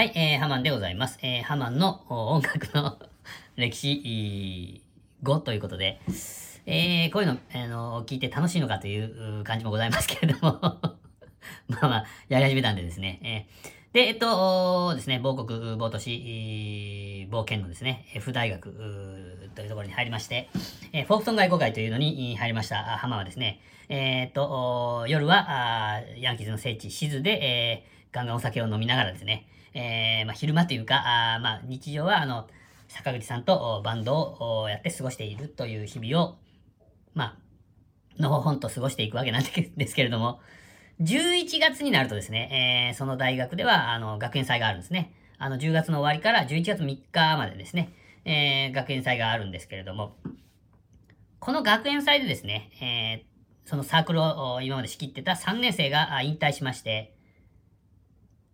はい、えー、ハマンでございます。えー、ハマンの音楽の 歴史5ということで、えー、こういうの、あの、聞いて楽しいのかという感じもございますけれども。まあまあ、やり始めたんでですね、えー、で、えっと、ですね、某国、某都市、某県のですね、F 大学というところに入りまして、えー、フォークソン外交会というのに入りました浜はですね、えー、っと、夜はあヤンキーズの聖地、シズで、えー、ガンガンお酒を飲みながらですね、えー、まあ、昼間というか、あまあ、日常は、あの、坂口さんとバンドをやって過ごしているという日々を、まあ、のほほんと過ごしていくわけなんですけれども、11月になるとですね、えー、その大学では、あの、学園祭があるんですね。あの、10月の終わりから11月3日までですね、えー、学園祭があるんですけれども、この学園祭でですね、えー、そのサークルを今まで仕切ってた3年生が引退しまして、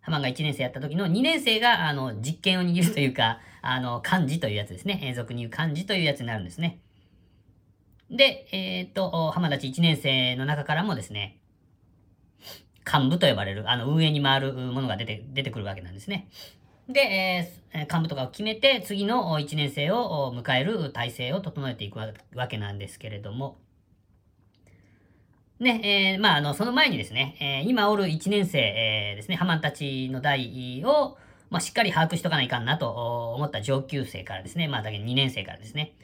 浜が1年生やった時の2年生が、あの、実験を握るというか、あの、漢字というやつですね。俗に言う漢字というやつになるんですね。で、えー、っと、浜立1年生の中からもですね、幹部と呼ばれる、あの、運営に回るものが出て、出てくるわけなんですね。で、えー、幹部とかを決めて、次の1年生を迎える体制を整えていくわけなんですけれども、ね、えー、まあ、あの、その前にですね、えー、今おる1年生、えー、ですね、ハマンたちの代を、まあ、しっかり把握しとかないかんなと思った上級生からですね、まあ、だけ2年生からですね、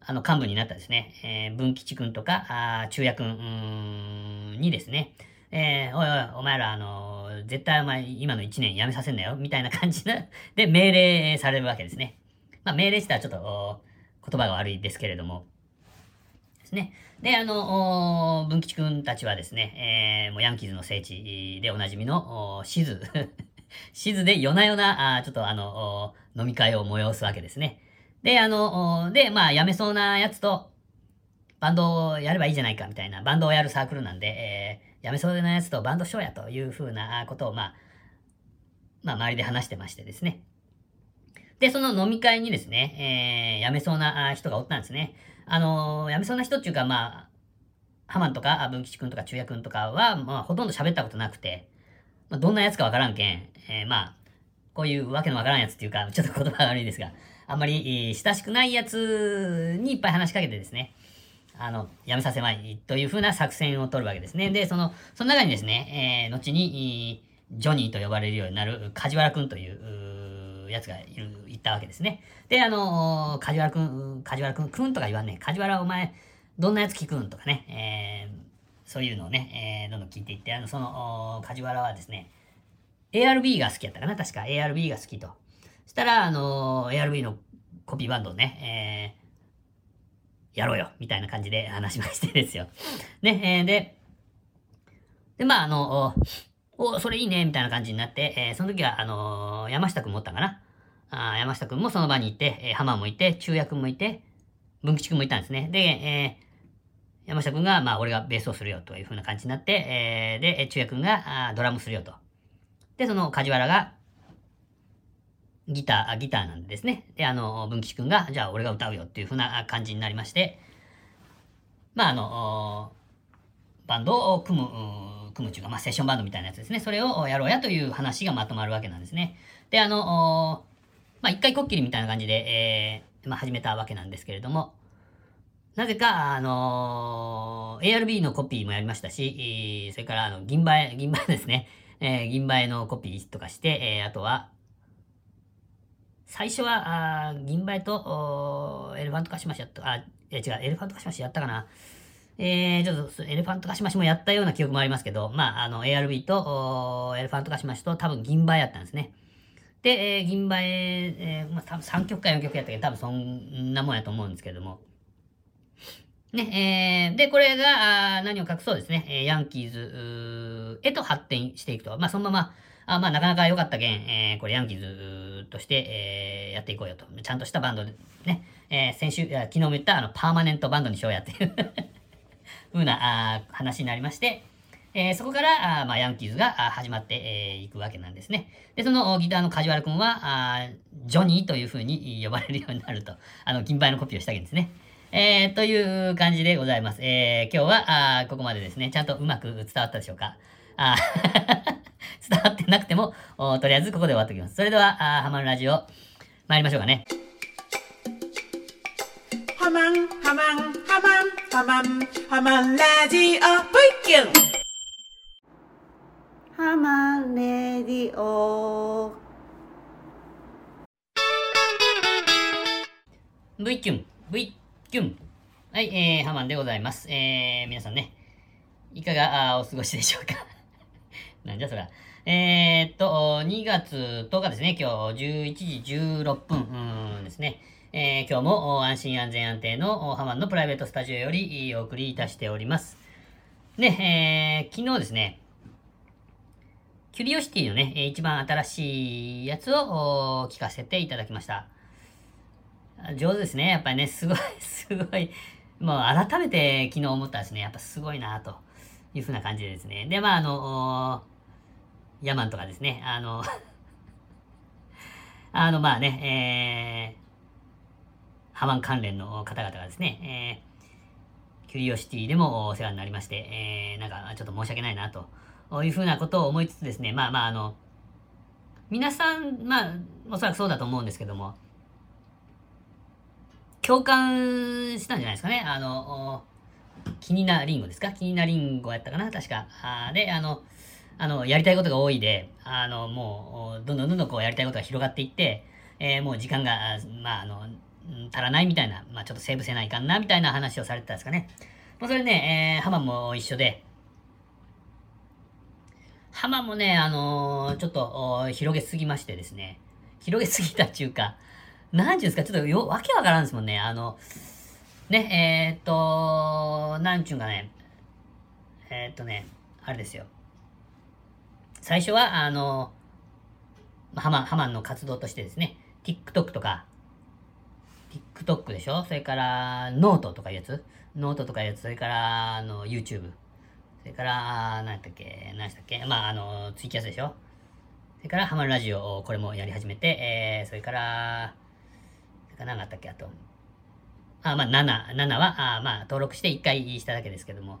あの、幹部になったですね、えー、文吉くんとか、あ中也くんにですね、えー、おいおい、お前ら、あの、絶対お前、今の1年辞めさせんなよ、みたいな感じで、で、命令されるわけですね。まあ、命令したらちょっと、言葉が悪いですけれども、ですね。で、あの、文吉くんたちはですね、えー、もうヤンキーズの聖地でおなじみの、シズ。シズで夜な夜な、あちょっとあの、飲み会を催すわけですね。で、あの、で、まあ、辞めそうなやつと、バンドをやればいいじゃないかみたいな、バンドをやるサークルなんで、えー、辞めそうなやつとバンドしようやというふうなことを、まあ、まあ、周りで話してましてですね。で、その飲み会にですね、えー、辞めそうな人がおったんですね。あのー、辞めそうな人っていうか、まあ、ハマンとか、文吉くんとか、中也くんとかは、まあ、ほとんど喋ったことなくて、まあ、どんなやつかわからんけん、えー、まあ、こういうわけのわからんやつっていうか、ちょっと言葉悪いですが、あんまり、え親しくないやつにいっぱい話しかけてですね、あの、やめさせまいというふうな作戦を取るわけですね。で、その、その中にですね、えー、後に、ジョニーと呼ばれるようになる梶原くんという、やつがいる、いたわけですね。で、あの、梶原くん、梶原くん、くんとか言わんね。梶原お前、どんなやつ聞くんとかね、えー、そういうのをね、えー、どんどん聞いていって、あの、その、梶原はですね、ARB が好きやったかな確か ARB が好きと。そしたら、あの、ARB のコピーバンドをね、えー、やろうよ、みたいな感じで話しましてですよ。ね、えー、で、で、まあ、あの、お、それいいね、みたいな感じになって、えー、その時は、あのー、山下くんもおったかな。あ山下くんもその場にいて、えー、浜もいて、中也くんもいて、文吉くんもいたんですね。で、えー、山下くんが、まあ、俺がベースをするよ、という風な感じになって、えー、で、中也くんがあドラムするよと。で、その梶原が、ギター、ギターなんですね。で、あの、文吉くんが、じゃあ俺が歌うよっていう風な感じになりまして、まあ、あの、バンドを組む、組むというか、まあ、セッションバンドみたいなやつですね。それをやろうやという話がまとまるわけなんですね。で、あの、まあ、一回こっきりみたいな感じで、えー、まあ、始めたわけなんですけれども、なぜか、あの、ARB のコピーもやりましたし、それから、あの、銀映え、銀映えですね。えー、銀映えのコピーとかして、えー、あとは、最初は、あ銀映えと、エレファントカシマシやった、あ、違う、エレファントカシマシやったかな。えー、ちょっと、エレファントカシマシもやったような記憶もありますけど、まあ、あの、ARB と、エレファントカシマシと多分銀映えやったんですね。で、えー、銀映え、えー、まあ、多分3曲か4曲やったけど、多分そんなもんやと思うんですけども。ね、えー、で、これが、あ何を隠そうですね、えー、ヤンキーズへと発展していくと。まあ、そのまま、あまあ、なかなか良かったけん、えー、これヤンキーズとして、えー、やっていこうよと。ちゃんとしたバンドで、ね、えー、先週、昨日も言ったあの、パーマネントバンドにしようやっていうふうなあ話になりまして、えー、そこから、あまあ、ヤンキーズが始まってい、えー、くわけなんですね。で、そのギターの梶原くんは、あジョニーというふうに呼ばれるようになると、あの、金牌のコピーをしたわけですね。えー、という感じでございます。えー、今日は、あここまでですね、ちゃんとうまく伝わったでしょうか？あ 伝わってなくても、とりあえずここで終わっておきます。それでは、ハマンラジオ、参りましょうかね。ハマン、ハマン、ハマン、ハマン、ハマンラジオ、ブイキュンハマンレディオ V キュン、V キュン。はい、えー、ハマンでございます。えー、皆さんね、いかがお過ごしでしょうか？なんじゃそら。えー、っと、2月10日ですね、今日11時16分、うんですね。えー、今日も安心安全安定のハマンのプライベートスタジオよりお送りいたしております。ね、えー、昨日ですね、キュリオシティのね、一番新しいやつを聞かせていただきました。上手ですね。やっぱりね、すごい、すごい。もう改めて昨日思ったですね。やっぱすごいなというふうな感じでですね。で、まあ、あの、ヤマンとかですね。あの あの、まあね、えー、ハマン関連の方々がですね、えー、キュリオシティでもお世話になりまして、えー、なんかちょっと申し訳ないなというふうなことを思いつつですね、まあまあ、あの、皆さん、まあ、おそらくそうだと思うんですけども、共感したんじゃないですかね。あの、気になリンゴですか？気になリンゴやったかな？確か。あで、あの、あの、やりたいことが多いで、あの、もう、どんどんどんどんこうやりたいことが広がっていって、えー、もう時間が、まあ、あの、足らないみたいな、まあ、ちょっとセーブせないかな、みたいな話をされてたんですかね。まあ、それね、えー、ハマも一緒で、ハマもね、あのー、ちょっと、広げすぎましてですね、広げすぎたっていうか、なんちゅうんですか、ちょっとよ、わけわからんですもんね。あの、ね、えー、っと、なんちゅうんかね、えー、っとね、あれですよ。最初は、あの、ハマ、ハマンの活動としてですね、TikTok とか、TikTok でしょ？それから、ノートとかいうやつ？ノートとかいうやつ、それから、あの、YouTube。それから、何やったっけ？何したっけ？まあ、あの、ツイキャスでしょ？それから、ハマンラジオ、これもやり始めて、えー、それから、か何があったっけ？あと。あ、まあ、7、7は、あまあ、登録して1回しただけですけども。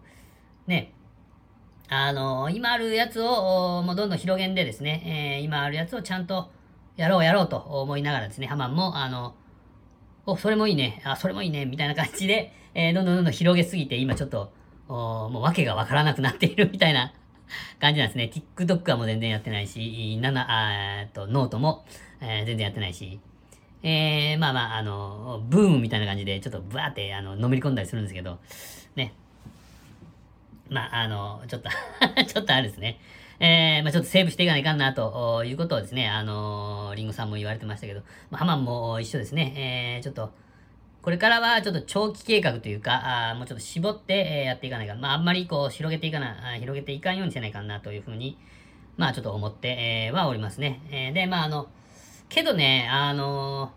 ね。あの、今あるやつを、もうどんどん広げんでですね、えー、今あるやつをちゃんとやろうやろうと思いながらですね、ハマンも、あの、お、それもいいね、あ、それもいいね、みたいな感じで、えー、どんどんどんどん広げすぎて、今ちょっと、おもう訳がわからなくなっている みたいな感じなんですね。TikTok はもう全然やってないし、7、あっと、ノートも、えー、全然やってないし、えー、まあまあ、あの、ブームみたいな感じで、ちょっとブワーって、あの、のめり込んだりするんですけど、ね。まあ、あの、ちょっと ちょっとあれですね。えー、まあちょっとセーブしていかないかんな、ということをですね、あのリンゴさんも言われてましたけど、まあ、ハマンも一緒ですね。えー、ちょっと、これからはちょっと長期計画というか、あもうちょっと絞って、えやっていかないか。まあ、あんまりこう、広げていかな、広げていかんようにせないかな、というふうに、まあ、ちょっと思って、えー、はおりますね。えー、で、まあ、あの、けどね、あの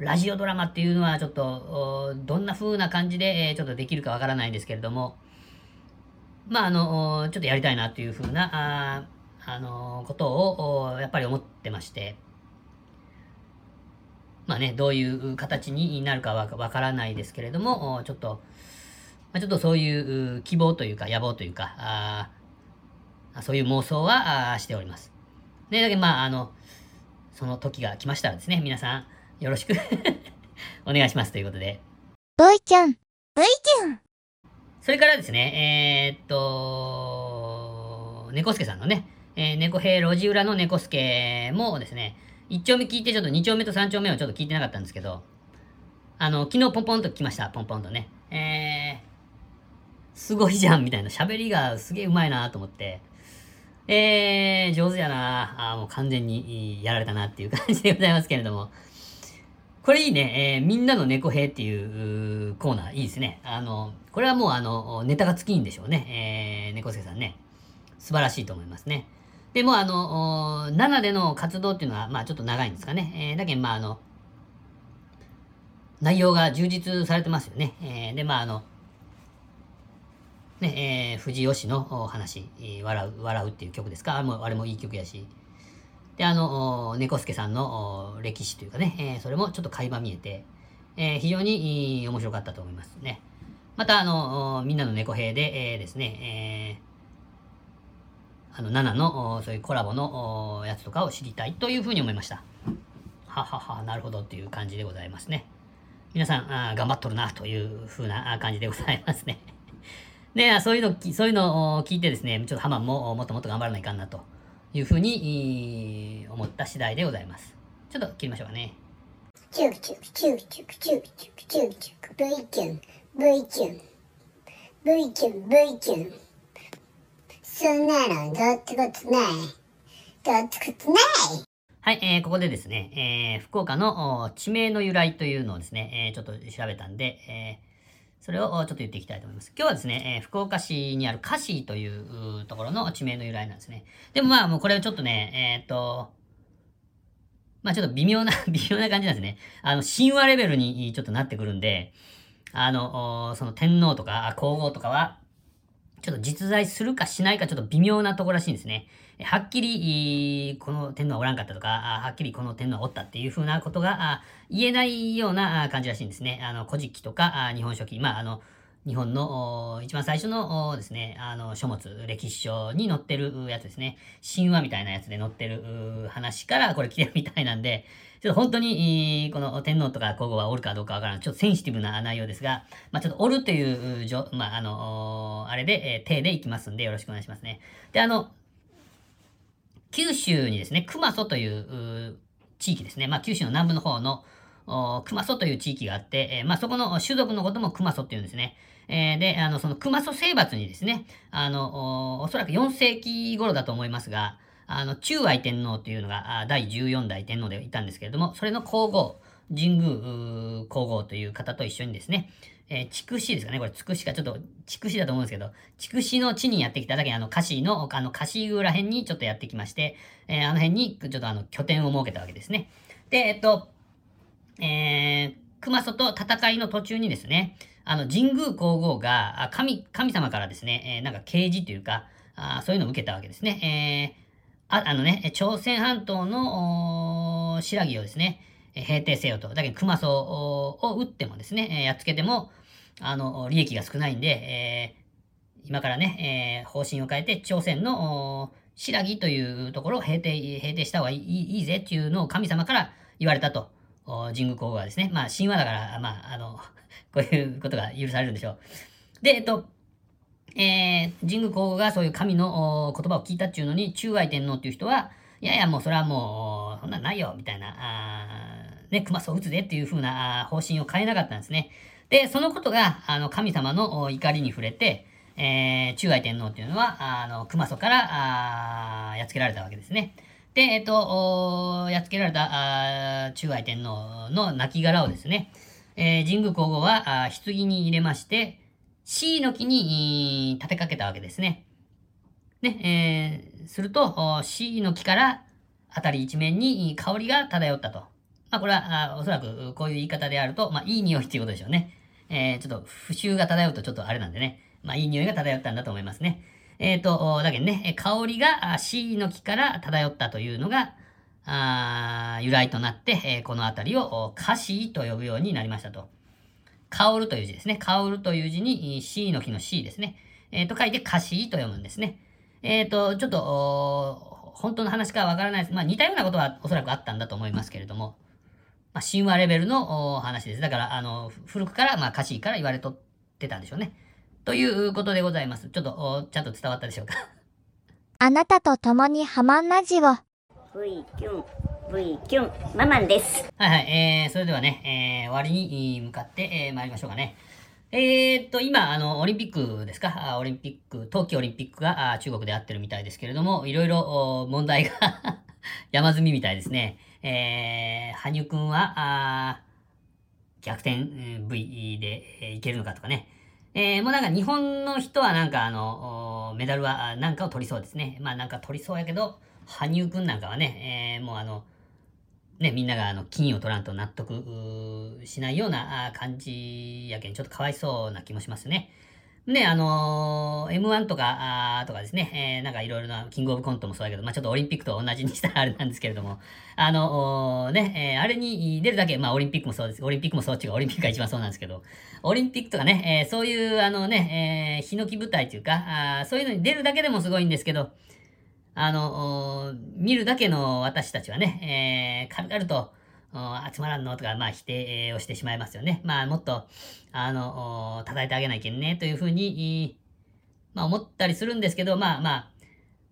ー、ラジオドラマっていうのはちょっと、どんな風な感じで、えー、ちょっとできるかわからないんですけれども、まあ、あの、ちょっとやりたいなっていう風な、あ、あのことを、やっぱり思ってまして、まあね、どういう形になるかはわからないですけれども、ちょっと、まあ、ちょっとそういう希望というか野望というか、あそういう妄想はしております。ね、だけどまあ、あの、その時が来ましたらですね、皆さん、よろしく お願いしますということで。ボイちゃん、ボイちゃん。それからですね、えー、っと、猫助さんのね、えー、猫兵路地裏の猫助もですね、1丁目聞いてちょっと2丁目と3丁目をちょっと聞いてなかったんですけど、あの、昨日ポンポンと来ました、ポンポンとね。えー、すごいじゃんみたいな喋りがすげえうまいなと思って、えー、上手やなあもう完全にやられたなっていう感じでございますけれども。これいいね。えー、みんなの猫兵っていうコーナーいいですね。あの、これはもうあの、ネタが尽きんでしょうね。えー、猫助さんね。素晴らしいと思いますね。でもあの、7での活動っていうのは、まあちょっと長いんですかね。えー、だけどまああの、内容が充実されてますよね。えー、でまああの、ね、えー、藤吉の話、笑う、笑うっていう曲ですかあれも、あれもいい曲やし。で、あの、猫助さんの歴史というかね、えー、それもちょっと垣間見えて、えー、非常に面白かったと思いますね。また、あの、みんなの猫兵で、えー、ですね、えあの、7の、そういうコラボのやつとかを知りたいというふうに思いました。ははは、なるほどっていう感じでございますね。皆さん、あ頑張っとるなというふうな感じでございますね。で、そういうの、そういうのを聞いてですね、ちょっとハマンももっともっと頑張らないかんなというふうに思った次第でございます。ちょっと切りましょうかね。そんなのどってことないどってことないはい、えー、ここでですね、えー、福岡の地名の由来というのをですね、えー、ちょっと調べたんで、えー、それをちょっと言っていきたいと思います。今日はですね、えー、福岡市にあるカシというところの地名の由来なんですね。でもまあもうこれはちょっとね、えー、っと、まあちょっと微妙な 微妙な感じなんですね。あの、神話レベルにちょっとなってくるんで、あの、その天皇とか皇后とかは、ちょっと実在するかしないかちょっと微妙なとこらしいんですね。はっきり、この天皇はおらんかったとか、はっきりこの天皇はおったっていうふうなことが言えないような感じらしいんですね。あの、古事記とか、日本書紀、まあ、あの、日本の一番最初のですね、あの書物、歴史書に載ってるやつですね。神話みたいなやつで載ってる話からこれ来てるみたいなんで、ちょっと本当に、この天皇とか皇后はおるかどうかわからん。ちょっとセンシティブな内容ですが、まあちょっとおるという、まああの、あれで、え、手でいきますんでよろしくお願いしますね。で、あの、九州にですね、熊祖という地域ですね。まあ九州の南部の方の熊祖という地域があって、え、まあそこの種族のことも熊祖っていうんですね。え、で、あの、その熊祖征伐にですね、あのお、おそらく4世紀頃だと思いますが、あの、中愛天皇というのが第14代天皇でいたんですけれども、それの皇后、神宮皇后という方と一緒にですね、えー、筑紫ですかね、これ、筑紫か、ちょっと、筑紫だと思うんですけど、筑紫の地にやってきただけあの、歌詞の、あの、歌詞宮ら辺にちょっとやってきまして、えー、あの辺に、ちょっとあの、拠点を設けたわけですね。で、えっと、えー、熊祖と戦いの途中にですね、あの、神宮皇后が、神、神様からですね、えー、なんか啓示というか、あそういうのを受けたわけですね。えー、ああのね、朝鮮半島の白木をですね、平定せよと。だけど、熊祖を撃ってもですね、やっつけても、あの、利益が少ないんで、えー、今からね、えー、方針を変えて、朝鮮の白木というところを平定、平定した方がいいいいぜっていうのを神様から言われたと。神宮皇后はですね。まあ、神話だから、まあ、あの、こういうことが許されるんでしょう。で、えっと、えー、神宮皇后がそういう神の言葉を聞いたっていうのに、中愛天皇っていう人は、いやいや、もうそれはもう、そんなんないよ、みたいな、あね、熊を撃つでっていう風な方針を変えなかったんですね。で、そのことが、あの、神様の怒りに触れて、えー、中愛天皇っていうのは、あの、熊祖から、あやっつけられたわけですね。で、えっと、やっつけられた、あ中愛天皇の亡骸をですね、えー、神宮皇后は、あ棺に入れまして、C の木に立てかけたわけですね。ね、えー、すると、C の木から辺り一面に香りが漂ったと。まあ、これは、おそらくこういう言い方であると、まあ、いい匂いっていうことでしょうね。えー、ちょっと、腐臭が漂うとちょっとあれなんでね。まあ、いい匂いが漂ったんだと思いますね。えっ、ー、と、だけどね、香りが C の木から漂ったというのが、あ由来となって、この辺りをカシーと呼ぶようになりましたと。香るという字ですね。香るという字に C の木の C ですね。えっ、ー、と書いてカシーと読むんですね。えっ、ー、と、ちょっと、本当の話かわからないです。まあ似たようなことはおそらくあったんだと思いますけれども、まあ神話レベルの話です。だから、あの、古くから、まあカシーから言われとってたんでしょうね。ということでございます。ちょっと、ちゃんと伝わったでしょうか？あなたと共にハマンラジオ。V キュン、V キュン、ママンです。はいはい、えー、それではね、えー、終わりに向かって、えー、参りましょうかね。えー、っと、今、あの、オリンピックですか？オリンピック、冬季オリンピックが中国であってるみたいですけれども、いろいろ問題が 山積みみたいですね。えー、羽生くんは、あ逆転 V でいけるのかとかね。えー、もうなんか日本の人はなんかあの、メダルはなんかを取りそうですね。まあなんか取りそうやけど、羽生くんなんかはね、えー、もうあの、ね、みんながあの金を取らんと納得しないような感じやけん、ちょっとかわいそうな気もしますね。ね、あのー、M1 とか、あとかですね、えー、なんかいろいろな、キングオブコントもそうだけど、まあちょっとオリンピックと同じにしたらあれなんですけれども、あのー、ね、えー、あれに出るだけ、まあオリンピックもそうです。オリンピックもそう違う、オリンピックが一番そうなんですけど、オリンピックとかね、えー、そういう、あのね、えー、ヒノキ舞台というか、あそういうのに出るだけでもすごいんですけど、あの、見るだけの私たちはね、えー、軽々と、集まらんのとか、まあ、否定をしてしまいますよね。まあ、もっと、あの、叩いてあげないけんね、というふうに、まあ、思ったりするんですけど、まあまあ、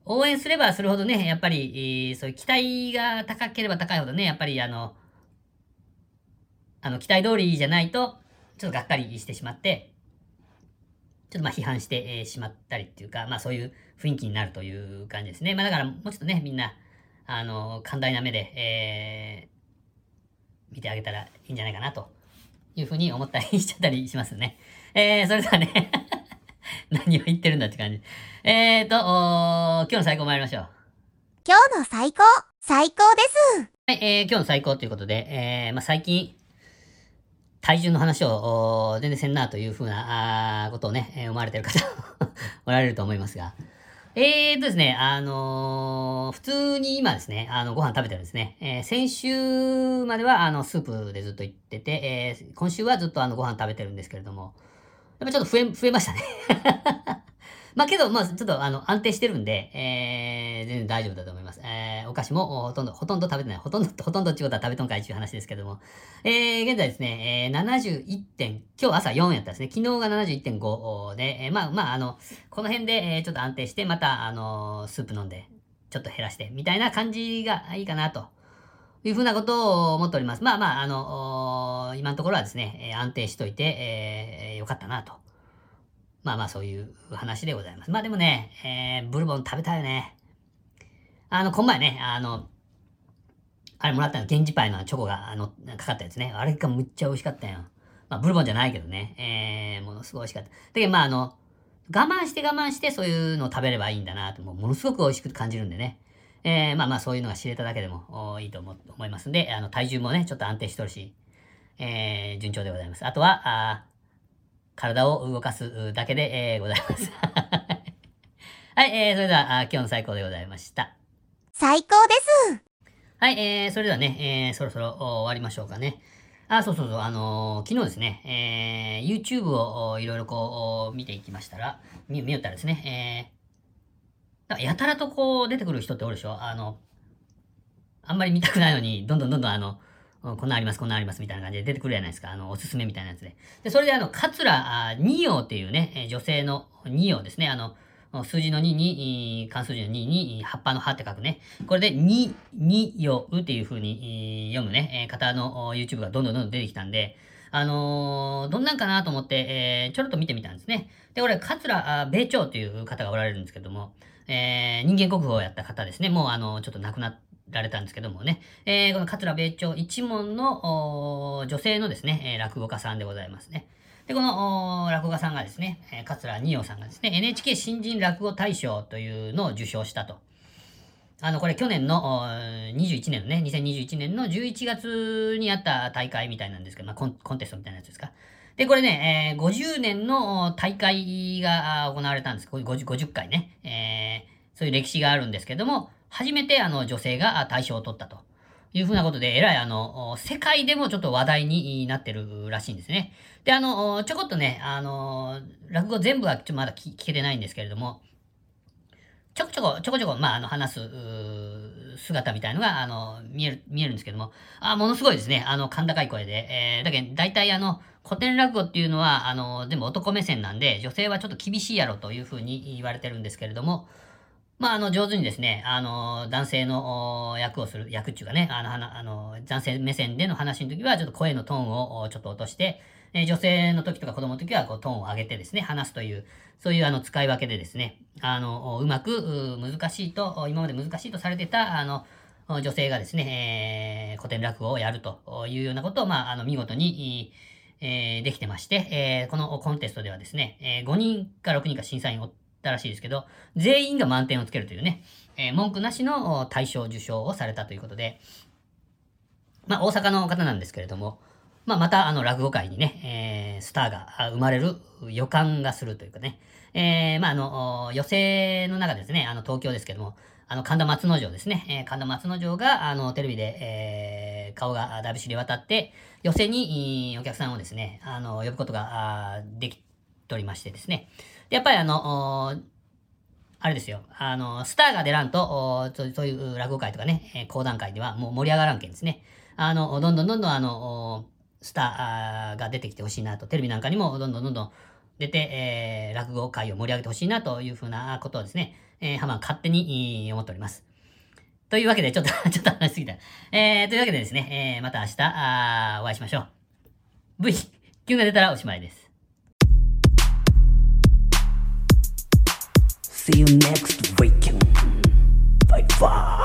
応援すればするほどね、やっぱり、そういう期待が高ければ高いほどね、やっぱりあの、あの、期待通りじゃないと、ちょっとがっかりしてしまって、ちょっとまあ批判して、えしまったりっていうか、まあそういう雰囲気になるという感じですね。まあだからもうちょっとね、みんな、あの、寛大な目で、えー、見てあげたらいいんじゃないかなというふうに思ったりしちゃったりしますね。えー、それではね 何を言ってるんだって感じ。えーと、今日の最高参りましょう。今日の最高、最高です。はい、えー、今日の最高ということで、えー、まあ、最近、体重の話を全然せんなというふうなことをね、えー、思われてる方 おられると思いますが。えーとですね、あのー、普通に今ですね、あの、ご飯食べてるんですね。えー、先週までは、あの、スープでずっと行ってて、えー、今週はずっとあの、ご飯食べてるんですけれども、やっぱちょっと増え、増えましたねまあけど、まあちょっとあの安定してるんで、えー、全然大丈夫だと思います。えー、お菓子もほとんど、ほとんど食べてない。ほとんど、ほとんどってことは食べとんかいっていう話ですけども。えー、現在ですね、えー、71点、今日朝4やったですね。昨日が71.5で、えー、まあまああの、この辺で、えー、ちょっと安定して、またあの、スープ飲んで、ちょっと減らして、みたいな感じがいいかなと。いうふうなことを思っております。まあまあ、あの、今のところはですね、安定しといて、えー、よかったなと。まあまあそういう話でございます。まあでもね、えー、ブルボン食べたいよね。あの、こん前ね、あの、あれもらったの、源氏パイのチョコが、あの、かかったやつね。あれがむっちゃ美味しかったよ。まあ、ブルボンじゃないけどね。えー、ものすごい美味しかった。だけど、まあ、あの、我慢して我慢してそういうのを食べればいいんだなと、もうものすごく美味しく感じるんでね。えー、まあまあそういうのが知れただけでもいいと思思いますんで、あの、体重もね、ちょっと安定しとるし、えー、順調でございます。あとは、あ体を動かすだけで、えー、ございます。はい、えー、それではあ、今日の最高でございました。最高ですはい、えー、それではね、えー、そろそろ終わりましょうかね。あ、そうそうそう、あのー、昨日ですね、えー、YouTube をいろいろこう見ていきましたら、見、見よったらですね、えー、やたらとこう出てくる人っておるでしょ？あの、あんまり見たくないのに、どんどんどんどんあの、こんなあります、こんなあります、みたいな感じで出てくるじゃないですか。あの、おすすめみたいなやつで。で、それであの、桂二葉っていうね、女性の二葉ですね。あの、数字の2に、漢数字の2に、葉っぱの葉って書くね。これで、に、にようっていう風に読むね、方の YouTube がどんどんどんどん出てきたんで、あのー、どんなんかなと思って、えー、ちょろっと見てみたんですね。で、これ、桂米朝という方がおられるんですけども、えー、人間国宝をやった方ですね。もう、あの、ちょっと亡くなって、られたんですけどもね、えー、この桂米朝一門の女性のですね、え落語家さんでございますね。で、この落語家さんがですね、え桂二葉さんがですね、NHK 新人落語大賞というのを受賞したと。あの、これ去年の21年のね、2021年の11月にあった大会みたいなんですけど、まあコンコンテストみたいなやつですか。で、これね、えー、50年の大会が行われたんです。50, 50回ね、えー。そういう歴史があるんですけども、初めてあの女性が大賞を取ったと。いうふうなことで、えらいあの、世界でもちょっと話題になってるらしいんですね。で、あの、ちょこっとね、あの、落語全部はちょっとまだ聞けてないんですけれども、ちょこちょこ、ちょこちょこ、まあ、あの、話す、姿みたいのが、あの、見える、見えるんですけども、あ、ものすごいですね。あの、甲高い声で。えー、だけど、大体あの、古典落語っていうのは、あの、全部男目線なんで、女性はちょっと厳しいやろというふうに言われてるんですけれども、まあ、あの、上手にですね、あの、男性の役をする、役っていうかね、あの、あの、男性目線での話の時は、ちょっと声のトーンをちょっと落として、え女性の時とか子供の時は、こう、トーンを上げてですね、話すという、そういうあの、使い分けでですね、あの、うまく、難しいと、今まで難しいとされてた、あの、女性がですね、えー、古典落語をやるというようなことを、まあ、あの、見事に、えー、できてまして、えー、このコンテストではですね、えー、5人か6人か審査員をたらしいですけど、全員が満点をつけるというね、えー、文句なしの大賞受賞をされたということで、まあ、大阪の方なんですけれども、まあ、また、あの、落語界にね、えー、スターが生まれる予感がするというかね、えー、まあ、あの、寄席の中ですね、あの、東京ですけども、あの、神田松之丞ですね、えー、神田松之丞が、あの、テレビで、えー、顔がだいぶ知れ渡って、寄席に、お客さんをですね、あの、呼ぶことができておりましてですね、やっぱりあの、あれですよ。あの、スターが出らんと、そういう落語会とかね、えー講談会ではもう盛り上がらんけんですね。あの、どんどんどんどんあの、スターが出てきてほしいなと、テレビなんかにもどんどんどんどん出て、えー落語会を盛り上げてほしいなというふうなことをですね、えー、ハマン勝手に思っております。というわけで、ちょっと、ちょっと話しすぎた。えー、というわけでですね、えー、また明日、お会いしましょう。V、9が出たらおしまいです。See you next weekend. Bye bye.